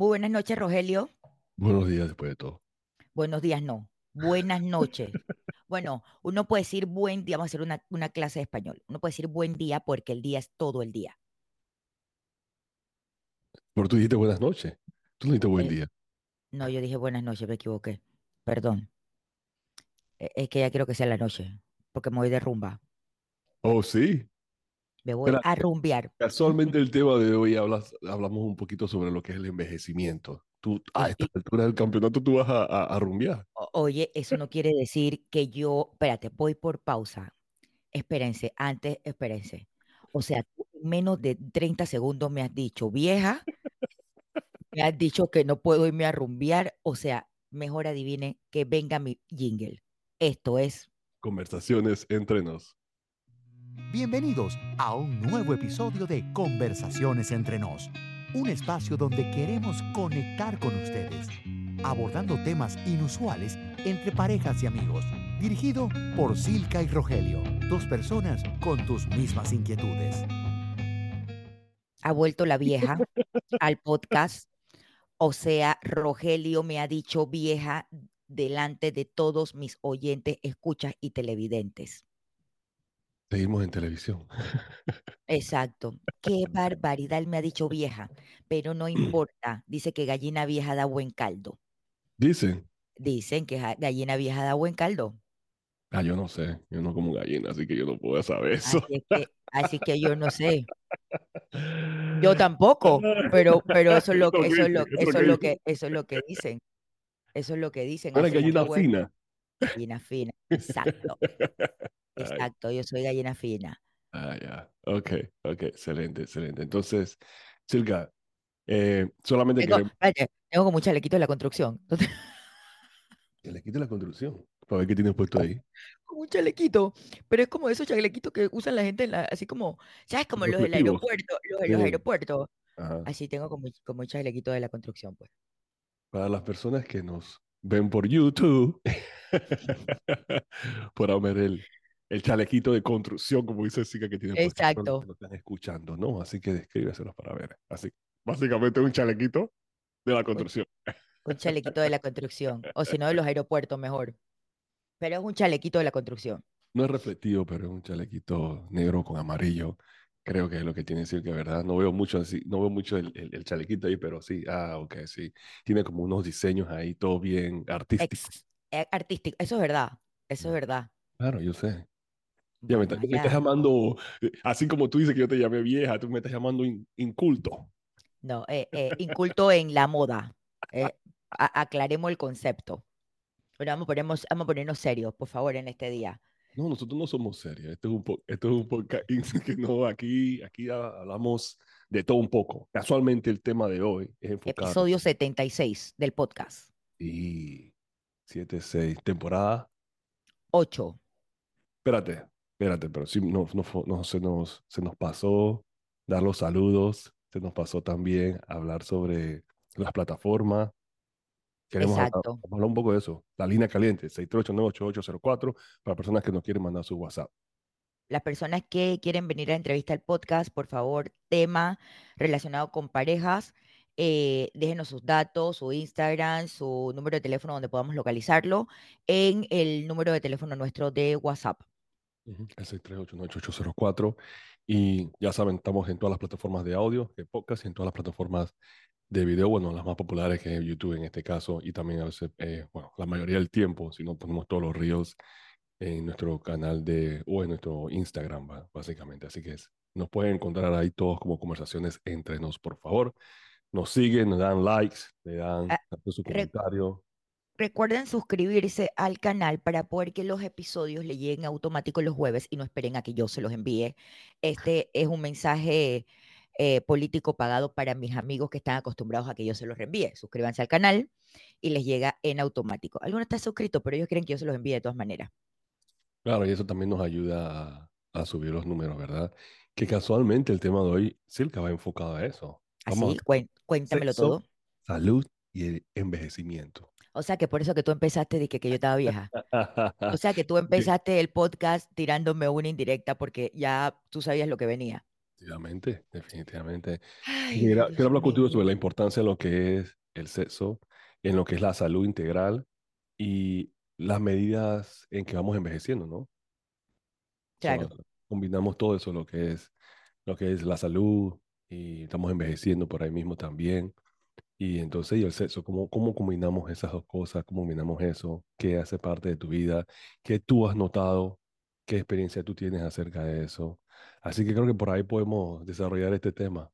Muy buenas noches, Rogelio. Buenos días después de todo. Buenos días, no. Buenas noches. Bueno, uno puede decir buen día, vamos a hacer una, una clase de español. Uno puede decir buen día porque el día es todo el día. Pero tú dijiste buenas noches. Tú no dijiste buen Eh, día. no, yo dije buenas noches, me equivoqué. Perdón. Eh, Es que ya quiero que sea la noche, porque me voy de rumba. Oh, sí. Me voy a rumbear. casualmente el tema de hoy hablas, hablamos un poquito sobre lo que es el envejecimiento. Tú, a esta y, altura del campeonato, tú vas a, a, a rumbear. oye, eso no quiere decir que yo, espérate, voy por pausa. Espérense, antes, espérense. O sea, tú en menos de 30 segundos me has dicho, vieja, me has dicho que no puedo irme a rumbear. O sea, mejor adivine que venga mi jingle. Esto es, Conversaciones entre nos. Bienvenidos a un nuevo episodio de Conversaciones entre nos, un espacio donde queremos conectar con ustedes, abordando temas inusuales entre parejas y amigos, dirigido por Silka y Rogelio, dos personas con tus mismas inquietudes. ha vuelto la vieja al podcast. O sea, Rogelio me ha dicho vieja delante de todos mis oyentes, escuchas y televidentes. Seguimos en televisión. Exacto. Qué barbaridad, él me ha dicho vieja, pero no importa. Dice que gallina vieja da buen caldo. Dicen, Dicen que gallina vieja da buen caldo. ah, yo no sé, yo no como gallina, así que yo no puedo saber eso. Así es que, así que yo no sé. Yo tampoco, pero, pero eso es lo que, eso es lo, Eso es lo dicen. que, eso es lo que dicen. Eso es lo que dicen. ¿No eres Así es que gallina fina? Gallina fina. Exacto, exacto. Yo soy gallina fina. ah, ya. Ok, ok, excelente, excelente. Entonces, Silka, eh, solamente Tengo, queremos tengo como un chalequito de la construcción. que le quite la construcción. Para ver qué tienes puesto ahí. Como un chalequito, pero es como esos chalequitos que usan la gente en la, así como, ¿sabes? Como los del Reflectivos. aeropuerto, los de los Sí. aeropuertos. Ajá. Así tengo como, como un chalequito de la construcción, pues. Para las personas que nos ven por YouTube, podrán ver el, el chalequito de construcción, como dice Silka, que tiene. Para Exacto. lo están escuchando, ¿no? Así que descríbeselos para ver. Así, básicamente un chalequito de la Un, construcción. un chalequito de la construcción. O si no, de los aeropuertos mejor. Pero es un chalequito de la construcción. No es reflectivo, pero es un chalequito negro con amarillo. Creo que es lo que tiene Silka, ¿verdad? No veo mucho así, no veo mucho el, el, el chalequito ahí, pero sí, ah, ok, sí. Tiene como unos diseños ahí, todo bien artístico. Ex, eh, artístico. Eso es verdad. Eso es verdad. Claro, yo sé. Ya me, Bueno, me estás llamando, eh, así como tú dices que yo te llamé vieja, tú me estás llamando in- inculto. No, eh, eh, inculto en la moda. Eh, a- aclaremos el concepto. Pero vamos a ponernos, vamos a ponernos serios, por favor, en este día. No, nosotros no somos serios. Esto es un esto es un podcast que no, aquí, aquí ha- hablamos de todo un poco. Casualmente el tema de hoy es enfocado Episodio 76 del podcast. y 7, 6, temporada. 8. Espérate, espérate, pero sí, no, no, no, se nos, se nos pasó dar los saludos, se nos pasó también hablar sobre las plataformas. Queremos hablar, Exacto. hablar un poco de eso. La línea caliente, 638-98804, para personas que nos quieren mandar su WhatsApp. Las personas que quieren venir a entrevista al podcast, por favor, tema relacionado con parejas, eh, déjenos sus datos, su Instagram, su número de teléfono donde podamos localizarlo en el número de teléfono nuestro de WhatsApp. El 638-98804. Y ya saben, estamos en todas las plataformas de audio, de podcast y en todas las plataformas de video, bueno, las más populares que es YouTube en este caso, y también a veces, eh, bueno, la mayoría del tiempo, si no ponemos todos los reels en nuestro canal de, o en nuestro Instagram, básicamente. Así que es- nos pueden encontrar ahí todos como conversaciones entre nos, por favor. Nos siguen, nos dan likes, le dan Ah, su comentario. recuerden suscribirse al canal para poder que los episodios le lleguen automático los jueves y no esperen a que yo se los envíe. Este es un mensaje eh, político pagado para mis amigos que están acostumbrados a que yo se los reenvíe. Suscríbanse al canal y les llega en automático. Algunos están suscritos, pero ellos quieren que yo se los envíe de todas maneras. Claro, y eso también nos ayuda a, a subir los números, ¿verdad? Que casualmente el tema de hoy, Silka va enfocado a eso. Vamos Así, cuen- cuéntamelo sexo, todo. salud y el envejecimiento. O sea que por eso que tú empezaste que, que yo estaba vieja. O sea que tú empezaste el podcast tirándome una indirecta porque ya tú sabías lo que venía. Definitivamente, definitivamente. Ay, Mira, quiero hablar contigo sobre la importancia de lo que es el sexo, en lo que es la salud integral y las medidas en que vamos envejeciendo, ¿no? Claro, combinamos todo eso, lo que es, lo que es la salud y estamos envejeciendo por ahí mismo también. Y entonces, y el sexo, ¿cómo, cómo combinamos esas dos cosas? ¿Cómo combinamos eso? ¿Qué hace parte de tu vida? ¿Qué tú has notado? ¿Qué experiencia tú tienes acerca de eso? Así que creo que por ahí podemos desarrollar este tema.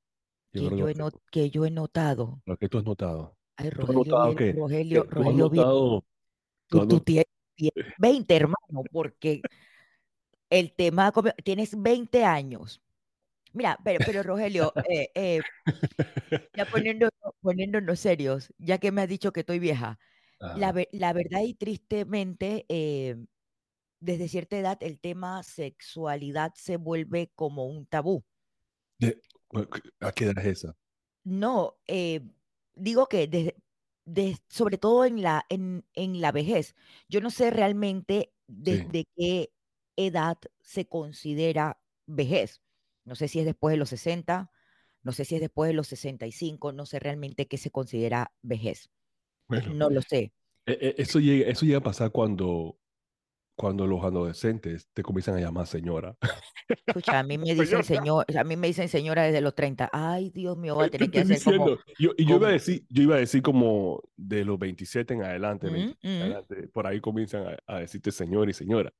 Yo que que yo ser no- que yo he notado. lo que tú has notado. Ay, ¿Tú has Rogelio notado bien, que, Rogelio, que tú has Rogelio bien. notado, tú Tú, has tienes, tienes 20, hermano, porque el tema, tienes 20 años. Mira, pero, pero Rogelio, eh, eh, ya poniéndonos, poniéndonos serios, ya que me has dicho que estoy vieja, la, la verdad y tristemente, eh, desde cierta edad el tema sexualidad se vuelve como un tabú. de- ¿a qué edad es esa? No, eh, digo que desde, de- sobre todo en la, en, en la vejez, yo no sé realmente Sí. desde qué edad se considera vejez. No sé si es después de los 60, no sé si es después de los 65, no sé realmente qué se considera vejez. Bueno, No lo sé. e- e- eso llega, eso llega a pasar cuando, cuando los adolescentes te comienzan a llamar señora. Escucha, a mí me dicen Señora. señor, a mí me dicen señora desde los 30. Ay, Dios mío, voy a Te tener que hacer como, yo, y yo iba a decir, yo iba a decir como de los 27 en adelante, mm, 28 en adelante, por ahí comienzan a, a decirte señor y señora.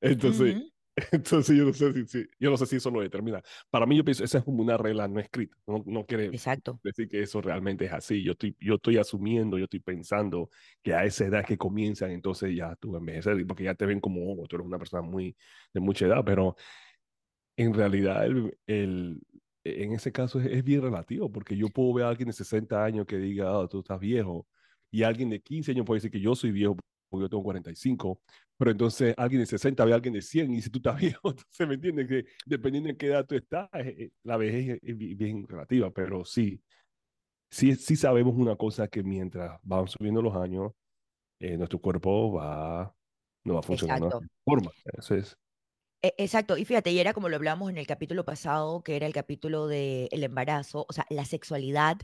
Entonces, entonces yo no sé si, si- yo no sé si eso lo determina. Para mí yo pienso, esa es como una regla no escrita. No, no quiere exacto. decir que eso realmente es así. Yo estoy, yo estoy asumiendo, yo estoy pensando que a esa edad que comienzan, entonces ya tú envejecer, porque ya te ven como, oh, tú eres una persona muy de mucha edad, pero en realidad, el, el- en ese caso es, es bien relativo, porque yo puedo ver a alguien de 60 años que diga, "Ah, tú estás viejo, y alguien de 15 años puede decir que yo soy viejo yo tengo 45, pero entonces alguien de 60 ve a alguien de 100 y dice, tú estás viejo, entonces me entiendes que dependiendo de qué edad tú estás, eh, eh, la vejez es, es bi- bien relativa, pero sí, sí, sí sabemos una cosa que mientras van subiendo los años, eh, nuestro cuerpo va, no va de la Exacto. misma forma. Eso es, E- Exacto, y fíjate, y era como lo hablamos en el capítulo pasado, que era el capítulo del embarazo, o sea, la sexualidad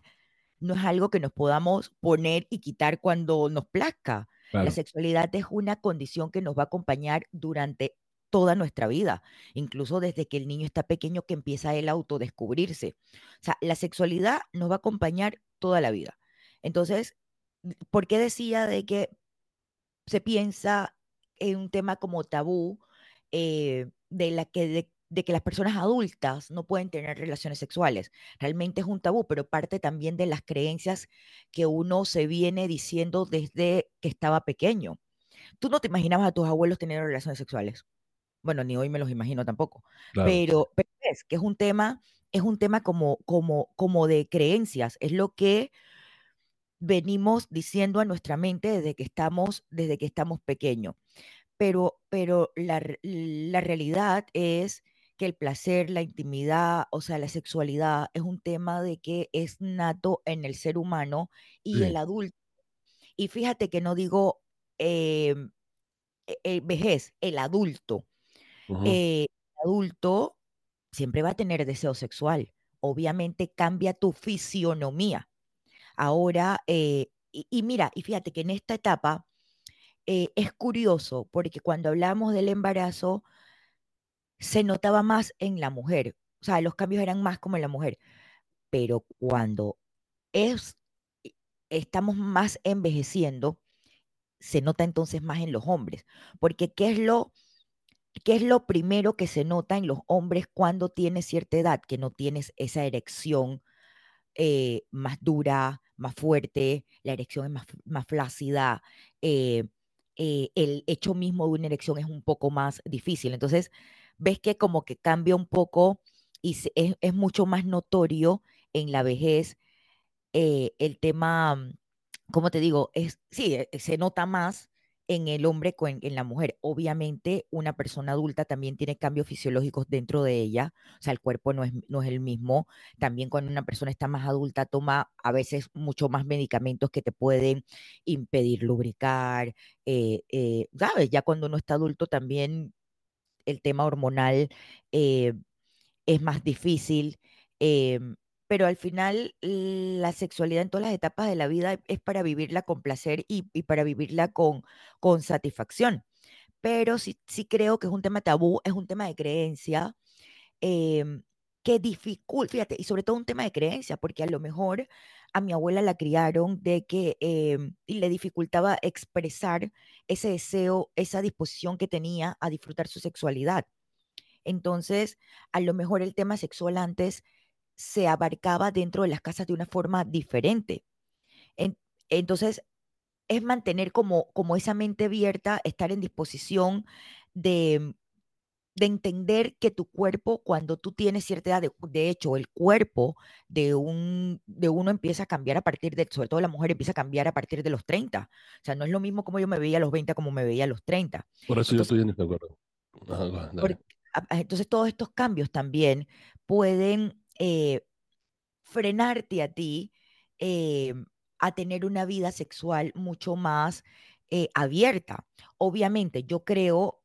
no es algo que nos podamos poner y quitar cuando nos plazca. La sexualidad es una condición que nos va a acompañar durante toda nuestra vida, incluso desde que el niño está pequeño que empieza él a autodescubrirse. O sea, la sexualidad nos va a acompañar toda la vida. Entonces, ¿por qué decía de que se piensa en un tema como tabú eh, de, la que, de, de que las personas adultas no pueden tener relaciones sexuales. Realmente es un tabú, pero parte también de las creencias que uno se viene diciendo desde que estaba pequeño. Tú no te imaginabas a tus abuelos teniendo relaciones sexuales. Bueno, ni hoy me los imagino tampoco. claro, Pero, pero es que es un tema, es un tema como, como, como de creencias. Es lo que venimos diciendo a nuestra mente desde que estamos, desde que estamos pequeños. Pero, pero la, la realidad es que el placer, la intimidad, o sea, la sexualidad es un tema de que es nato en el ser humano y el adulto. Y fíjate que no digo em, e- e- vejez, el adulto. Eh, el adulto siempre va a tener deseo sexual. Obviamente cambia tu fisionomía. Ahora, eh, y, y mira, y fíjate que en esta etapa eh, es curioso porque cuando hablamos del embarazo se notaba más en la mujer, o sea, los cambios eran más como en la mujer, pero cuando es, estamos más envejeciendo, se nota entonces más en los hombres, porque ¿qué es lo, qué es lo primero que se nota en los hombres cuando tienes cierta edad? Que no tienes esa erección eh, más dura, más fuerte, la erección es más, más flácida, eh, eh, el hecho mismo de una erección es un poco más difícil. Entonces, ves que como que cambia un poco y se- es, es mucho más notorio en la vejez eh, el tema, ¿cómo te digo? Es, sí, eh, se nota más en el hombre en, en la mujer. Obviamente, una persona adulta también tiene cambios fisiológicos dentro de ella, o sea, el cuerpo no es, no es el mismo. También cuando una persona está más adulta, toma a veces mucho más medicamentos que te pueden impedir lubricar, eh, eh, ¿sabes? Ya cuando uno está adulto también el tema hormonal. eh, es más difícil, em, pero al final la sexualidad en todas las etapas de la vida es para vivirla con placer y, para vivirla con, con satisfacción. Pero sí, sí creo que es un tema tabú, es un tema de creencia. Em, que dificulta, fíjate, y sobre todo un tema de creencia, porque a lo mejor a mi abuela la criaron de que y le dificultaba expresar ese deseo, esa disposición que tenía a disfrutar su sexualidad. Entonces, a lo mejor el tema sexual antes se abarcaba dentro de las casas de una forma diferente. entonces, es mantener como, como esa mente abierta, estar en disposición de de entender que tu cuerpo, cuando tú tienes cierta edad, de, hecho, el cuerpo de, un, de uno empieza a cambiar a partir de, sobre todo la mujer empieza a cambiar a partir de los 30. O sea, no es lo mismo como yo me veía a los 20 como me veía a los 30. Por eso yo estoy en este acuerdo. entonces, todos estos cambios también pueden eh, frenarte a ti eh, a tener una vida sexual mucho más eh, abierta. Obviamente, yo creo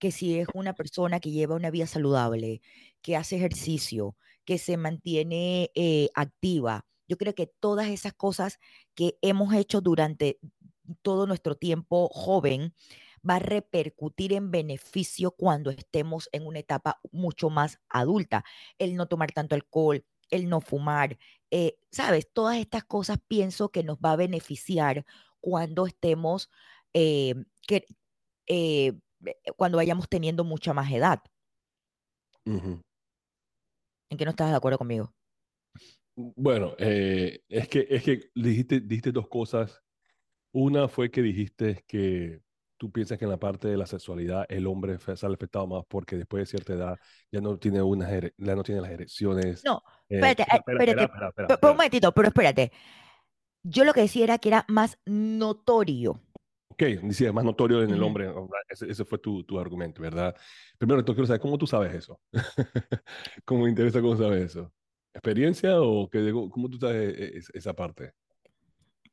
que si es una persona que lleva una vida saludable, que hace ejercicio, que se mantiene eh, activa, yo creo que todas esas cosas que hemos hecho durante todo nuestro tiempo joven va a repercutir en beneficio cuando estemos en una etapa mucho más adulta. El no tomar tanto alcohol, el no fumar, eh, ¿sabes? Todas estas cosas pienso que nos va a beneficiar cuando estemos, eh, que, cuando vayamos teniendo mucha más edad. ¿En qué no estás de acuerdo conmigo? Bueno, eh, es que, es que dijiste, dijiste dos cosas. Una fue que dijiste que tú piensas que en la parte de la sexualidad el hombre sale afectado más porque después de cierta edad ya no tiene, unas ya no tiene las erecciones. No, eh, espérate, espérate, espérate, un momentito, pero espérate. Yo lo que decía era que era más notorio Ok, dice, más notorio en el hombre. Ese, fue tu, tu, argumento, ¿verdad? Primero, quiero saber, ¿cómo tú sabes eso? ¿Cómo me interesa cómo sabes eso? ¿Experiencia o que, cómo tú sabes e, e, esa parte?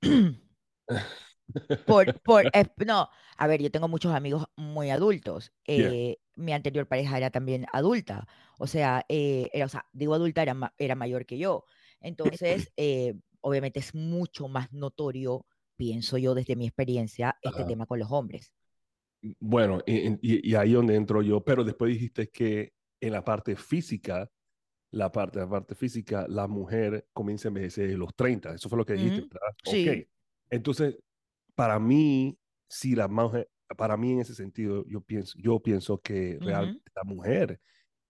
por, por, no, a ver, yo tengo muchos amigos muy adultos. Eh, mi anterior pareja era también adulta. O sea, eh, era, o sea digo adulta, era, era mayor que yo. Entonces, eh, obviamente es mucho más notorio pienso yo desde mi experiencia, este tema con los hombres. Mm, bueno, y, y, ahí donde entro yo, pero después dijiste que en la parte física, la parte, la parte física, la mujer comienza a envejecer a los 30, eso fue lo que dijiste, ¿verdad? Sí. Ok, entonces, para mí, si la mujer, para mí en ese sentido, yo pienso, yo pienso que realmente la mujer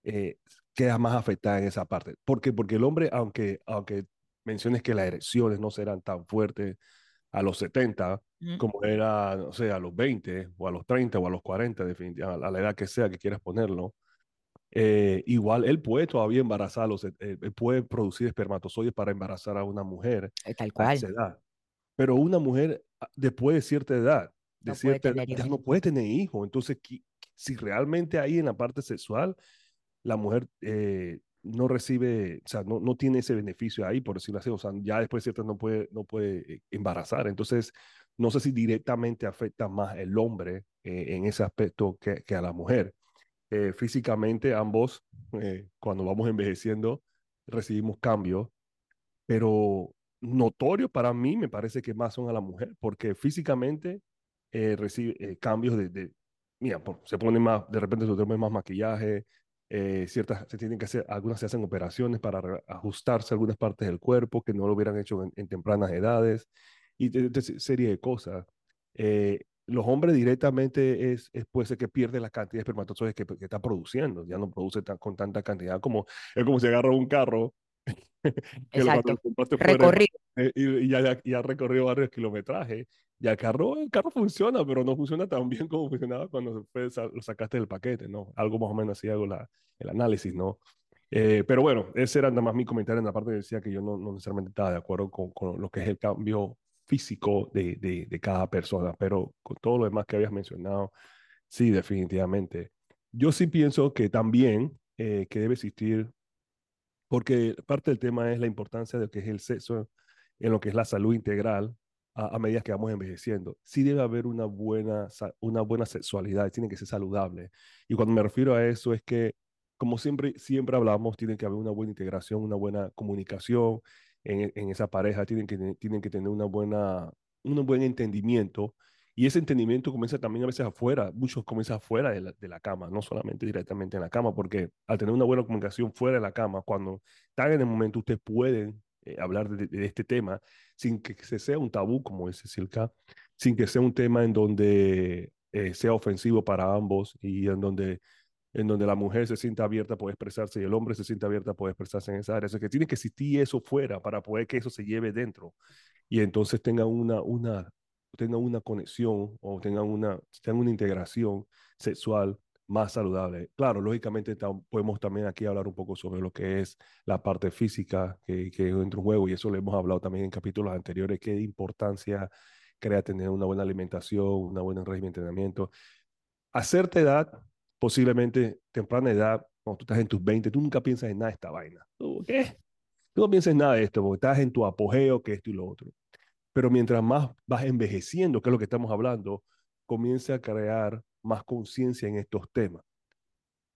eh, queda más afectada en esa parte. ¿Por qué? Porque el hombre, aunque, aunque menciones que las erecciones no serán tan fuertes, a los 70, como era, no sé, a los 20 o a los 30 o a los 40, definitivamente, a la edad que sea que quieras ponerlo, eh, igual él puede todavía embarazar, los, eh, él puede producir espermatozoides para embarazar a una mujer eh, Tal cual. a esa edad. Pero una mujer ah, después de cierta edad, de cierta edad, ya no puede tener hijos. Entonces, si realmente ahí en la parte sexual la mujer no recibe, o sea, no, no tiene ese beneficio ahí, por decirlo así, o sea, ya después de cierta no puede, no puede eh, embarazar. Entonces, no sé si directamente afecta más el hombre eh, en ese aspecto que, que a la mujer. Eh, físicamente, ambos, cuando vamos envejeciendo, recibimos cambios, pero notorio para mí me parece que más son a la mujer, porque físicamente recibe cambios de, de mira, se pone más, de repente se pone más maquillaje, eh, ciertas, se tienen que hacer, algunas se hacen operaciones para ajustarse a algunas partes del cuerpo que no lo hubieran hecho en, tempranas edades y de, serie de cosas. Eh, los hombres directamente es, es puede ser que pierde la cantidad de espermatozoides que, que está produciendo, ya no produce con tanta cantidad como es como si agarra un carro Exacto. Recorrido. Eh, y, ya, ya recorrido varios kilometrajes. Y el carro, el carro funciona, pero no funciona tan bien como funcionaba cuando lo sacaste del paquete, ¿no? Algo más o menos así hago la, el análisis, ¿no? Eh, pero bueno, ese era nada más mi comentario en la parte que decía que yo no, no necesariamente estaba de acuerdo con, con, lo que es el cambio físico de, de, de, cada persona, pero con todo lo demás que habías mencionado, sí, definitivamente. Yo sí pienso que también eh, que debe existir porque parte del tema es la importancia de lo que es el sexo en lo que es la salud integral a, medida que vamos envejeciendo. Sí debe haber una buena, una buena sexualidad, tiene que ser saludable. Y cuando me refiero a eso es que como siempre, siempre hablamos, tiene que haber una buena integración, una buena comunicación en, en esa pareja, tienen que, tienen que tener una buena, un buen entendimiento. Y ese entendimiento comienza también a veces afuera, muchos comienzan afuera de la, de la, cama, no solamente directamente en la cama, porque al tener una buena comunicación fuera de la cama, cuando están en el momento, ustedes pueden eh, hablar de, de, este tema sin que se sea un tabú, como dice Silka, sin que sea un tema en donde eh, sea ofensivo para ambos y en donde en donde la mujer se sienta abierta a poder expresarse y el hombre se sienta abierta a poder expresarse en esa área. O sea, que tiene que existir eso fuera para poder que eso se lleve dentro y entonces tengan una, una, tengan una conexión o tengan una, tengan una integración sexual más saludable. Claro, lógicamente podemos también aquí hablar un poco sobre lo que es la parte física que, que entra en juego y eso lo hemos hablado también en capítulos anteriores, qué importancia crea tener una buena alimentación, una buena régimen de entrenamiento. A cierta edad, posiblemente temprana edad, cuando tú estás en tus 20, tú nunca piensas en nada de esta vaina. ¿Qué? Tú no piensas en nada de esto, porque estás en tu apogeo, que esto y lo otro. Pero mientras más vas envejeciendo, que es lo que estamos hablando, comienza a crear más conciencia en estos temas.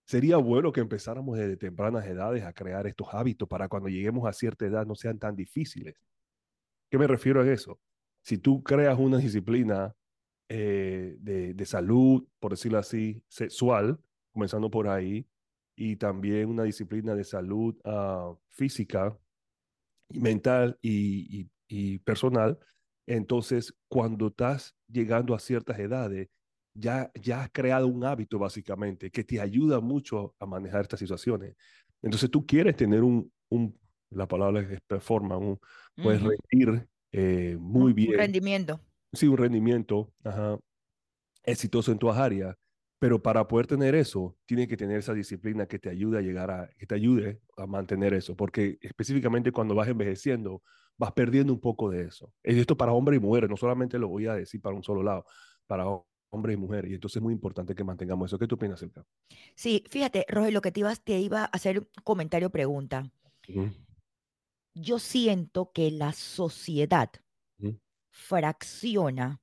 Sería bueno que empezáramos desde tempranas edades a crear estos hábitos para cuando lleguemos a cierta edad no sean tan difíciles. ¿Qué me refiero a eso? Si tú creas una disciplina eh, de, de, salud, por decirlo así, sexual, comenzando por ahí, y también una disciplina de salud uh, física, mental y, y, y, personal, entonces cuando estás llegando a ciertas edades, ya, ya has creado un hábito básicamente que te ayuda mucho a manejar estas situaciones. Entonces tú quieres tener un, un la palabra es performa, un, puedes rendir eh, muy un, bien. Un rendimiento sí, un rendimiento ajá, exitoso en tu áreas, pero para poder tener eso, tienes que tener esa disciplina que te ayude a llegar a, que te ayude a mantener eso, porque específicamente cuando vas envejeciendo, vas perdiendo un poco de eso. Es esto para hombres y mujeres, no solamente lo voy a decir para un solo lado, para hombres y mujeres, y entonces es muy importante que mantengamos eso. ¿Qué tú opinas, Elka? Sí, fíjate, Roger, lo que te iba, te iba a hacer un comentario, pregunta. Uh -huh. Yo siento que la sociedad, uh -huh fracciona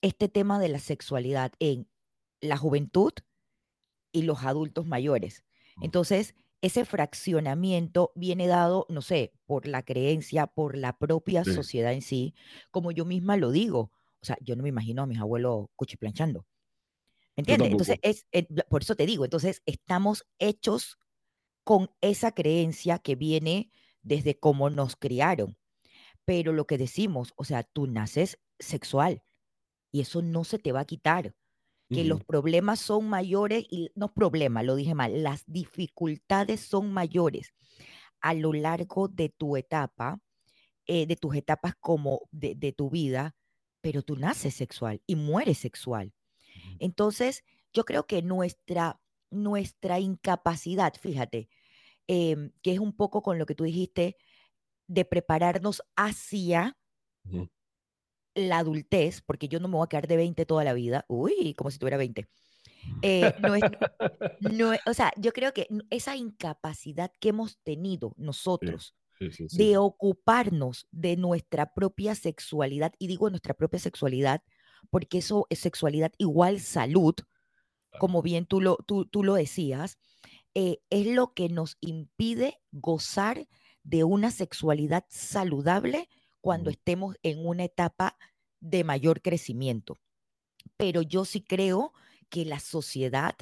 este tema de la sexualidad en la juventud y los adultos mayores. Entonces, ese fraccionamiento viene dado, no sé, por la creencia, por la propia sí. sociedad en sí, como yo misma lo digo. O sea, yo no me imagino a mis abuelos cuchiplanchando. ¿Me entiendes? Entonces, es, es, por eso te digo, entonces estamos hechos con esa creencia que viene desde cómo nos criaron pero lo que decimos, o sea, tú naces sexual y eso no se te va a quitar. Que uh -huh. los problemas son mayores y no problemas, lo dije mal, las dificultades son mayores a lo largo de tu etapa, eh, de tus etapas como de, de, tu vida, pero tú naces sexual y mueres sexual. Entonces, yo creo que nuestra, nuestra incapacidad, fíjate, eh, que es un poco con lo que tú dijiste, de prepararnos hacia la adultez, porque yo no me voy a quedar de 20 toda la vida, uy, como si tuviera 20. Eh, no es, no es, o sea, yo creo que esa incapacidad que hemos tenido nosotros sí, sí, sí, de ocuparnos de nuestra propia sexualidad, y digo nuestra propia sexualidad, porque eso es sexualidad igual salud, como bien tú lo, tú, tú lo decías, eh, es lo que nos impide gozar de una sexualidad saludable cuando estemos en una etapa de mayor crecimiento. Pero yo sí creo que la sociedad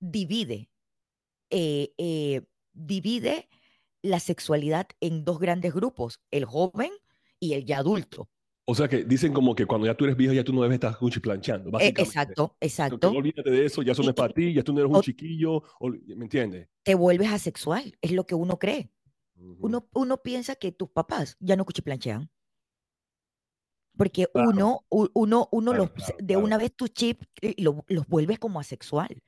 divide, eh, eh, divide la sexualidad en dos grandes grupos, el joven y el ya adulto. O sea que dicen como que cuando ya tú eres viejo ya tú no debes estar cuchiplanchando, básicamente. Exacto, exacto. No, olvídate de eso, ya eso no para ti, ya tú no eres un chiquillo, ¿me entiendes? Te vuelves asexual, es lo que uno cree. Uno, uno, piensa que tus papás ya no cuchiplanchean. Porque claro. uno, uno, uno claro, los, claro, de una vez tu chip lo, los vuelves como asexual.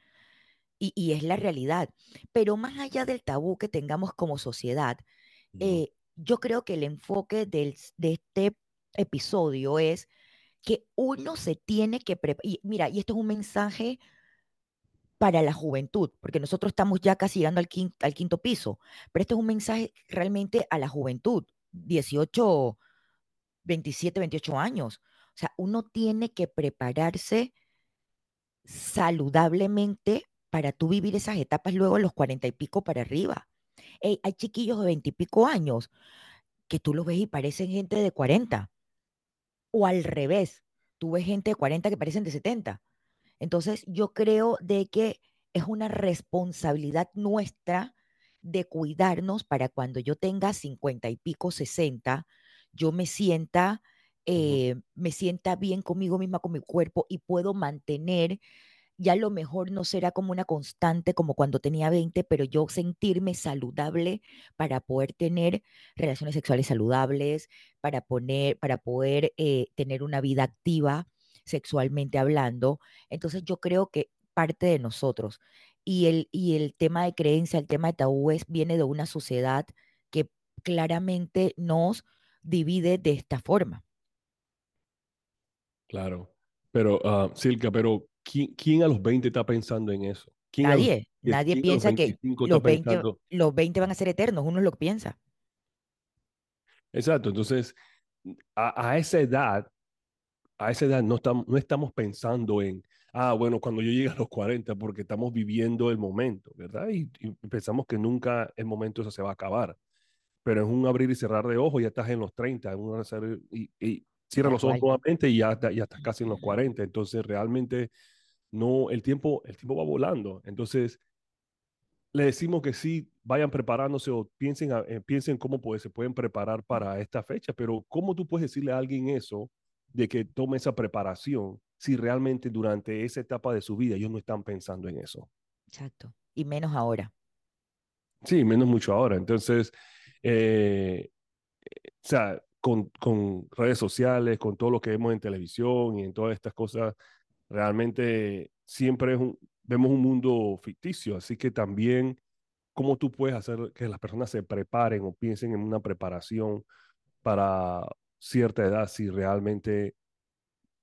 Y, y, es la realidad. Pero más allá del tabú que tengamos como sociedad, eh, yo creo que el enfoque del, de este episodio es que uno se tiene que preparar. Mira, y esto es un mensaje para la juventud, porque nosotros estamos ya casi llegando al quinto, al quinto piso, pero este es un mensaje realmente a la juventud, 18, 27, 28 años. O sea, uno tiene que prepararse saludablemente para tú vivir esas etapas luego los cuarenta y pico para arriba. hay chiquillos de veintipico años que tú los ves y parecen gente de 40. O al revés, tú ves gente de 40 que parecen de 70. Entonces, yo creo de que es una responsabilidad nuestra de cuidarnos para cuando yo tenga 50 y pico, 60, yo me sienta, eh, me sienta bien conmigo misma, con mi cuerpo y puedo mantener ya lo mejor no será como una constante como cuando tenía 20, pero yo sentirme saludable para poder tener relaciones sexuales saludables, para, poner, para poder eh, tener una vida activa sexualmente hablando. Entonces yo creo que parte de nosotros y el, y el tema de creencia, el tema de tabúes viene de una sociedad que claramente nos divide de esta forma. Claro, pero uh, Silka, pero ¿quién, a los 20 está pensando en eso? nadie, nadie piensa que los 20, los 20 van a ser eternos, uno lo piensa. Exacto, entonces a, a, esa edad, a esa edad no estamos, no estamos pensando en, ah, bueno, cuando yo llegue a los 40, porque estamos viviendo el momento, ¿verdad? Y, pensamos que nunca el momento eso se va a acabar. Pero es un abrir y cerrar de ojos, ya estás en los 30, y, y cierra los ojos nuevamente y ya, ya estás casi en los 40. Entonces, realmente no, el tiempo, el tiempo va volando. Entonces, le decimos que sí, vayan preparándose o piensen, eh, piensen cómo se pueden preparar para esta fecha, pero ¿cómo tú puedes decirle a alguien eso de que tome esa preparación si realmente durante esa etapa de su vida ellos no están pensando en eso? Exacto, y menos ahora. Sí, menos mucho ahora. Entonces, eh, o sea, con, con redes sociales, con todo lo que vemos en televisión y en todas estas cosas, realmente siempre vemos un mundo ficticio, así que también cómo tú puedes hacer que las personas se preparen o piensen en una preparación para cierta edad si realmente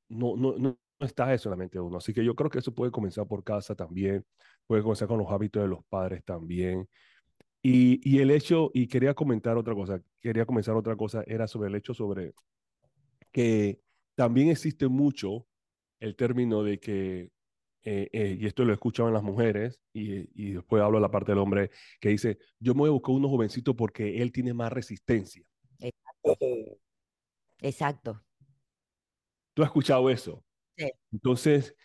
no, no, no, está eso en la mente de uno. Así que yo creo que eso puede comenzar por casa también, puede comenzar con los hábitos de los padres también. Y, el hecho, y quería comentar otra cosa, quería comenzar otra cosa, era sobre el hecho sobre que también existe mucho el término de que, eh, eh, y esto lo en las mujeres, y, y, después hablo de la parte del hombre, que dice, yo me voy a buscar uno jovencito porque él tiene más resistencia. Exacto. Exacto. ¿Tú has escuchado eso? Sí. Entonces,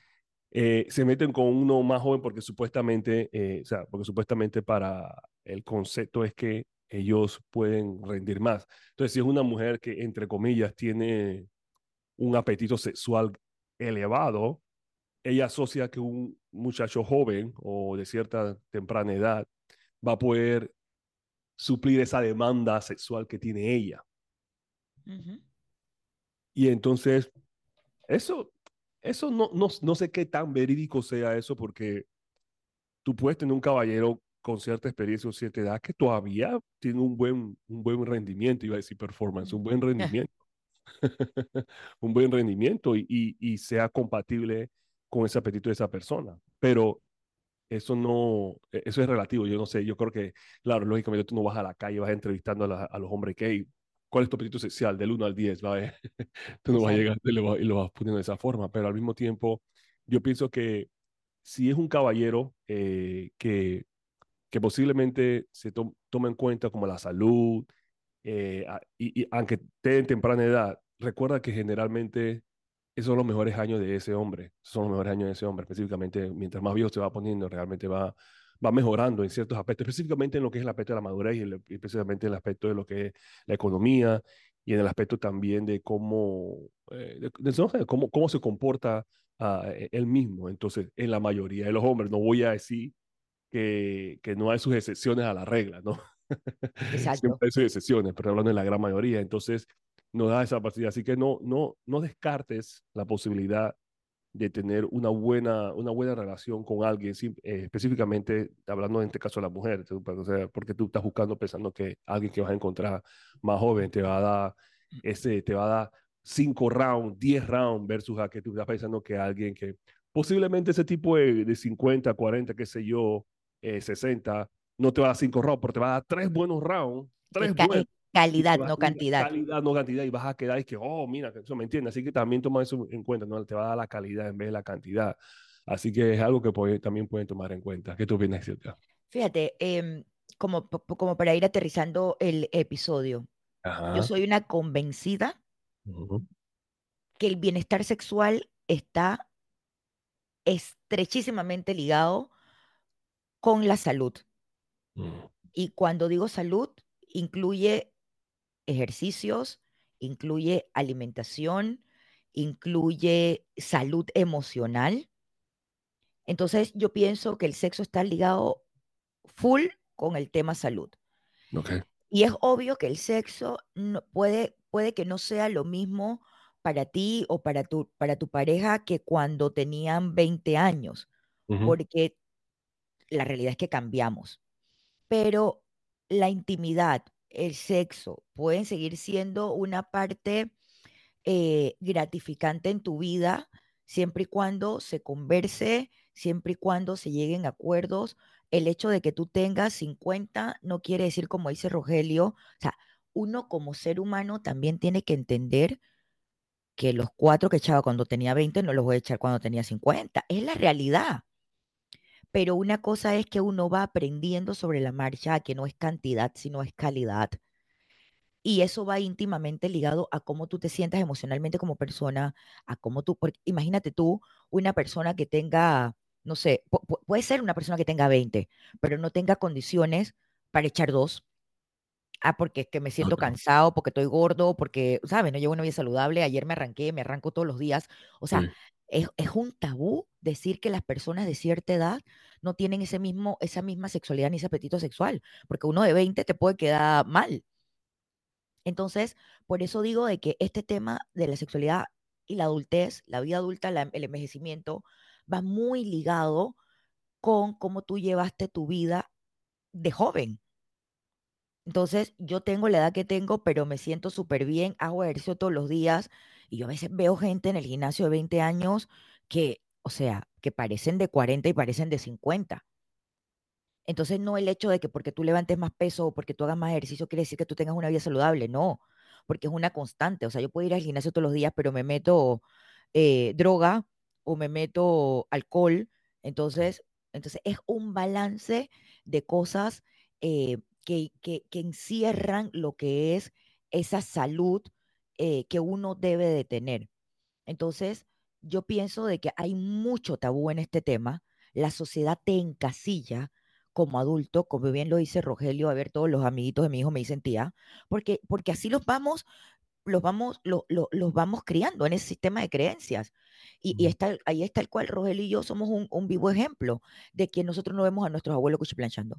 eh, se meten con uno más joven porque supuestamente, o sea, porque supuestamente para el concepto es que ellos pueden rendir más. Entonces, si es una mujer que, entre comillas, tiene un apetito sexual elevado, ella asocia que un muchacho joven o de cierta temprana edad va a poder suplir esa demanda sexual que tiene ella. Y entonces, eso, eso no, no, no sé qué tan verídico sea eso, porque tú puedes tener un caballero con cierta experiencia o cierta edad que todavía tiene un buen, un buen rendimiento, iba a decir performance, un buen rendimiento. un buen rendimiento y, y, sea compatible con ese apetito de esa persona. Pero eso no, e, eso es relativo, yo no sé, yo creo que, claro, lógicamente tú no vas a la calle, vas entrevistando a, los hombres que, ¿cuál es tu apetito sexual? Del 1 al 10, ¿va? tú no vas a llegar y lo, vas, poniendo de esa forma, pero al mismo tiempo, yo pienso que si es un caballero eh, que, que posiblemente se toma en cuenta como la salud, eh, y, aunque esté en temprana edad, recuerda que generalmente esos son los mejores años de ese hombre, son los mejores años de ese hombre, específicamente mientras más viejo se va poniendo, realmente va, va mejorando en ciertos aspectos, específicamente en lo que es el aspecto de la madurez y, especialmente en el aspecto de lo que es la economía y en el aspecto también de cómo, eh, de, cómo, cómo se comporta uh, él mismo. Entonces, en la mayoría de los hombres, no voy a decir que, que no hay sus excepciones a la regla, ¿no? Exacto. Siempre hay excepciones, pero hablando de la gran mayoría. Entonces, nos da esa partida. Así que no, no, no descartes la posibilidad de tener una buena, una buena relación con alguien, eh, específicamente hablando en este caso de la mujer, o sea, porque tú estás buscando pensando que alguien que vas a encontrar más joven te va a dar ese, te va a dar cinco rounds, 10 rounds versus a que tú estás pensando que alguien que posiblemente ese tipo de, de 50, 40, qué sé yo, eh, 60, no te va a dar cinco rounds, pero te va a dar tres buenos rounds, tres buenos. Calidad, no cantidad. Calidad, no cantidad, y vas a quedar y que, oh, mira, eso me entiendes. Así que también toma eso en cuenta, ¿no? Te va a dar la calidad en vez de la cantidad. Así que es algo que puede- también pueden tomar en cuenta. ¿Qué tú opinas, Silvia? Fíjate, em, como, como para ir aterrizando el episodio, yo Ajá. soy una convencida ujú, que el bienestar sexual está estrechísimamente ligado con la salud. Mm, Y cuando digo salud, incluye ejercicios, incluye alimentación, incluye salud emocional. Entonces, yo pienso que el sexo está ligado full con el tema salud. Ok. Y es obvio que el sexo no, puede, puede que no sea lo mismo para ti o para tu, para tu pareja que cuando tenían 20 años, porque la realidad es que cambiamos. Pero la intimidad, el sexo, pueden seguir siendo una parte eh, gratificante en tu vida, siempre y cuando se converse, siempre y cuando se lleguen acuerdos. El hecho de que tú tengas 50 no quiere decir, como dice Rogelio, o sea, uno como ser humano también tiene que entender que los cuatro que echaba cuando tenía 20 no los voy a echar cuando tenía 50. Es la realidad. Pero una cosa es que uno va aprendiendo sobre la marcha, que no es cantidad, sino es calidad. Y eso va íntimamente ligado a cómo tú te sientas emocionalmente como persona, a cómo tú, porque imagínate tú, una persona que tenga, no sé, pu- pu- puede ser una persona que tenga 20, pero no tenga condiciones para echar dos. Ah, porque es que me siento ok, cansado, porque estoy gordo, porque, ¿sabes? No llevo una vida saludable. Ayer me arranqué, me arranco todos los días. O sea, Sí. Es, un tabú decir que las personas de cierta edad no tienen ese mismo, esa misma sexualidad ni ese apetito sexual, porque uno de 20 te puede quedar mal. Entonces, por eso digo de que este tema de la sexualidad y la adultez, la vida adulta, el envejecimiento, va muy ligado con cómo tú llevaste tu vida de joven. Entonces, yo tengo la edad que tengo, pero me siento súper bien, hago ejercicio todos los días y yo a veces veo gente en el gimnasio de 20 años que, o sea, que parecen de 40 y parecen de 50. Entonces, no el hecho de que porque tú levantes más peso o porque tú hagas más ejercicio quiere decir que tú tengas una vida saludable, no, porque es una constante. O sea, yo puedo ir al gimnasio todos los días, pero me meto eh, droga o me meto alcohol. Entonces, entonces es un balance de cosas eh, que, que, que encierran lo que es esa salud eh, que uno debe de tener. Entonces, yo pienso de que hay mucho tabú en este tema. La sociedad te encasilla como adulto, como bien lo dice Rogelio, a ver, todos los amiguitos de mi hijo me dicen tía, porque, porque así los vamos, los vamos, lo- lo- los vamos criando en ese sistema de creencias. Y, y está, ahí está el cual Rogelio y yo somos un, un vivo ejemplo de que nosotros no vemos a nuestros abuelos cuchiplanchando.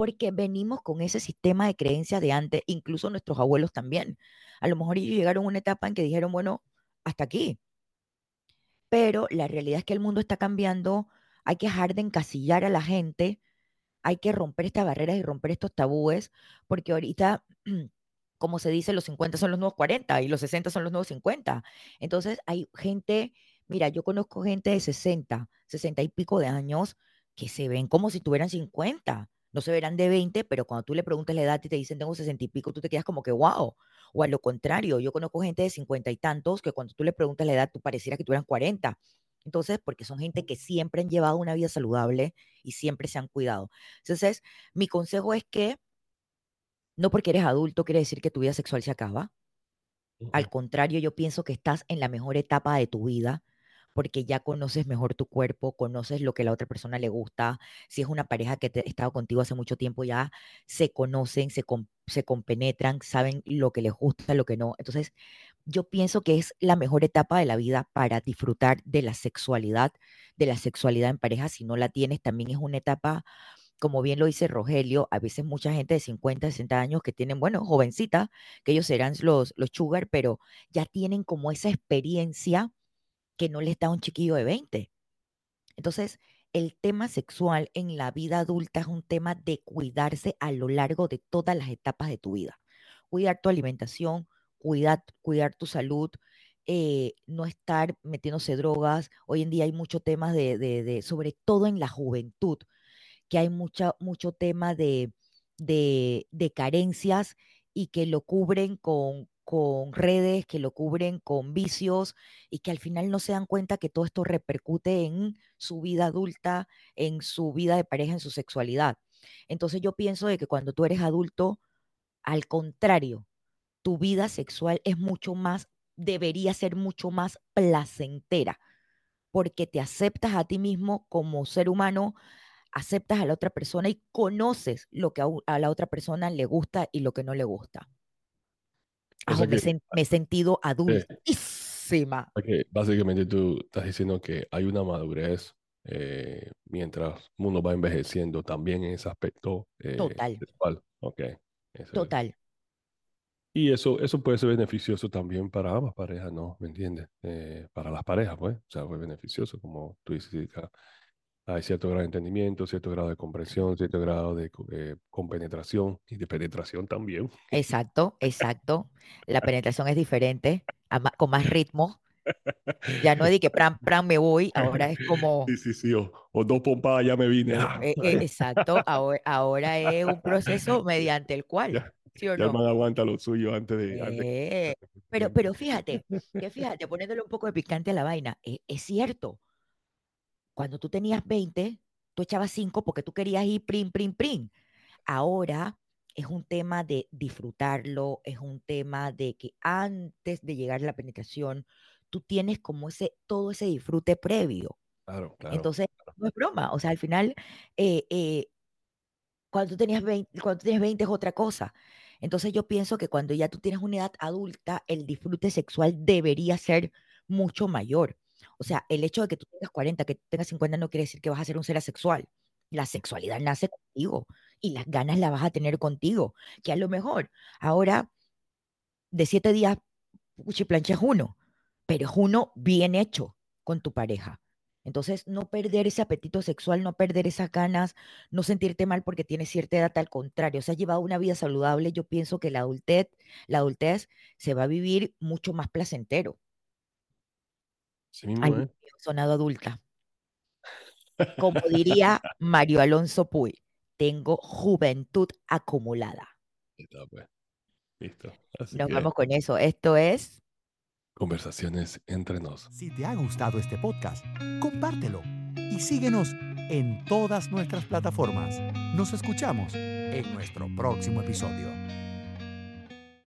Porque venimos con ese sistema de creencias de antes, incluso nuestros abuelos también. A lo mejor ellos llegaron a una etapa en que dijeron, bueno, hasta aquí pero la realidad es que el mundo está cambiando, hay que dejar de encasillar a la gente, hay que romper estas barreras y romper estos tabúes, porque ahorita, como se dice, los 50 son los nuevos 40 y los 60 son los nuevos 50. Entonces hay gente, mira, yo conozco gente de 60, 60 y pico de años que se ven como si tuvieran 50. No se verán de 20, pero cuando tú le preguntas la edad y te dicen tengo 60 y pico, tú te quedas como que wow. O a lo contrario, yo conozco gente de 50 y tantos que cuando tú le preguntas la edad, tú pareciera que tuvieran 40. Entonces, porque son gente que siempre han llevado una vida saludable y siempre se han cuidado. Entonces, mi consejo es que no porque eres adulto quiere decir que tu vida sexual se acaba. Al contrario, yo pienso que estás en la mejor etapa de tu vida porque ya conoces mejor tu cuerpo, conoces lo que la otra persona le gusta. Si es una pareja que ha estado contigo hace mucho tiempo, ya se conocen, se, com- se compenetran, saben lo que les gusta, lo que no. Entonces, yo pienso que es la mejor etapa de la vida para disfrutar de la sexualidad, de la sexualidad en pareja. Si no la tienes, también es una etapa como bien lo dice Rogelio, a veces mucha gente de 50, 60 años que tienen, bueno, jovencitas, que ellos serán los, los sugar, pero ya tienen como esa experiencia que no les da un chiquillo de 20. Entonces, el tema sexual en la vida adulta es un tema de cuidarse a lo largo de todas las etapas de tu vida. Cuidar tu alimentación, cuidar, cuidar tu salud, eh, no estar metiéndose drogas. Hoy en día hay muchos temas de, sobre todo en la juventud, que hay mucha, mucho tema de, de carencias y que lo cubren con, con redes, que lo cubren con vicios y que al final no se dan cuenta que todo esto repercute en su vida adulta, en su vida de pareja, en su sexualidad. Entonces yo pienso de que cuando tú eres adulto, al contrario, tu vida sexual es mucho más, debería ser mucho más placentera, porque te aceptas a ti mismo como ser humano, aceptas a la otra persona y conoces lo que a, la otra persona le gusta y lo que no le gusta. Me, he sentido adultísima. básicamente tú estás diciendo que hay una madurez eh, mientras uno va envejeciendo también en ese aspecto eh, Total. sexual. Ok. Total. Y eso, eso puede ser beneficioso también para ambas parejas, ¿no? ¿Me entiendes? Eh, para las parejas, pues. O sea, fue beneficioso, como tú dices, hay cierto grado de entendimiento, cierto grado de comprensión, cierto grado de eh, compenetración y de penetración también. Exacto, exacto. La penetración es diferente, con más ritmo. Ya no es de que pram, pram, me voy, ahora es como... Sí, sí, sí, o, dos pompadas ya me vine. Eh, eh, exacto, ahora, ahora, es un proceso mediante el cual... ¿sí o ya no? aguanta lo suyo antes de... Eh, pero, pero fíjate, que fíjate, poniéndole un poco de picante a la vaina, es cierto, cuando tú tenías 20, tú echabas 5 porque tú querías ir prim, prim, prim. Ahora es un tema de disfrutarlo, es un tema de que antes de llegar a la penetración, tú tienes como ese, todo ese disfrute previo. Claro, claro. Entonces, no es broma. O sea, al final, eh, eh, cuando, tú tenías 20, cuando tú tienes 20 es otra cosa. Entonces, yo pienso que cuando ya tú tienes una edad adulta, el disfrute sexual debería ser mucho mayor. O sea, el hecho de que tú tengas 40, que tengas 50 no quiere decir que vas a ser un ser asexual. La sexualidad nace contigo y las ganas las vas a tener contigo. Que a lo mejor ahora de siete días, plancha es uno, pero es uno bien hecho con tu pareja. Entonces, no perder ese apetito sexual, no perder esas ganas, no sentirte mal porque tienes cierta edad, al contrario, se ha llevado una vida saludable, yo pienso que la adultez, la adultez se va a vivir mucho más placentero. Sí mismo, ¿eh? sonado adulta. Como diría Mario Alonso Puy, tengo juventud acumulada. Listo, pues. Listo. Nos vamos con eso. Esto es Conversaciones entre nos. Si te ha gustado este podcast, compártelo y síguenos en todas nuestras plataformas. Nos escuchamos en nuestro próximo episodio.